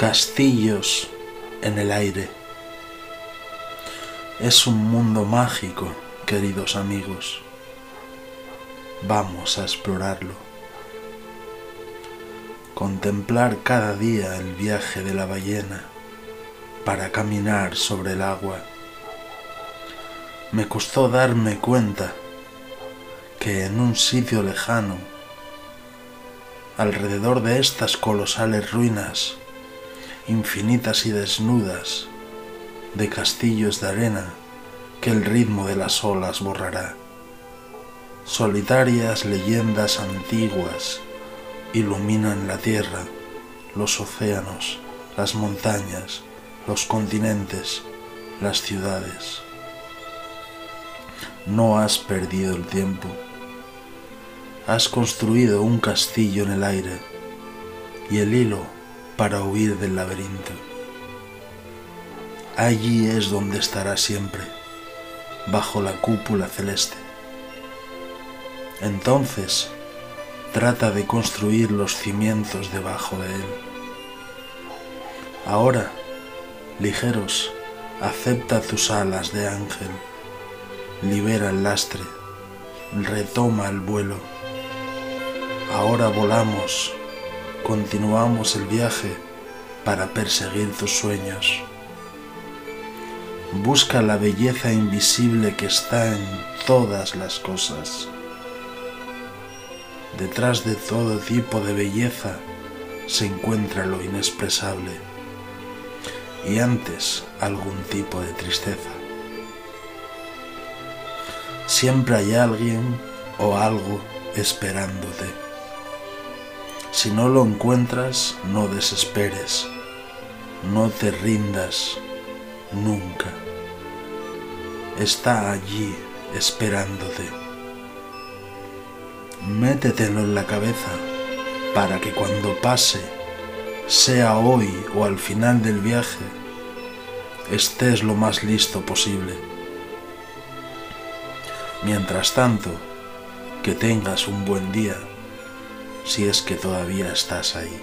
Castillos en el aire. Es un mundo mágico, queridos amigos. Vamos a explorarlo. Contemplar cada día el viaje de la ballena para caminar sobre el agua. Me costó darme cuenta que en un sitio lejano, alrededor de estas colosales ruinas, infinitas y desnudas, de castillos de arena que el ritmo de las olas borrará. Solitarias leyendas antiguas iluminan la tierra, los océanos, las montañas, los continentes, las ciudades. No has perdido el tiempo. Has construido un castillo en el aire y el hilo para huir del laberinto. Allí es donde estará siempre, bajo la cúpula celeste. Entonces, trata de construir los cimientos debajo de él. Ahora, ligeros, acepta tus alas de ángel, libera el lastre, retoma el vuelo. Ahora volamos continuamos el viaje para perseguir tus sueños. Busca la belleza invisible que está en todas las cosas. Detrás de todo tipo de belleza se encuentra lo inexpresable y antes algún tipo de tristeza. Siempre hay alguien o algo esperándote. Si no lo encuentras, no desesperes, no te rindas nunca. Está allí esperándote. Métetelo en la cabeza para que cuando pase, sea hoy o al final del viaje, estés lo más listo posible. Mientras tanto, que tengas un buen día si es que todavía estás ahí.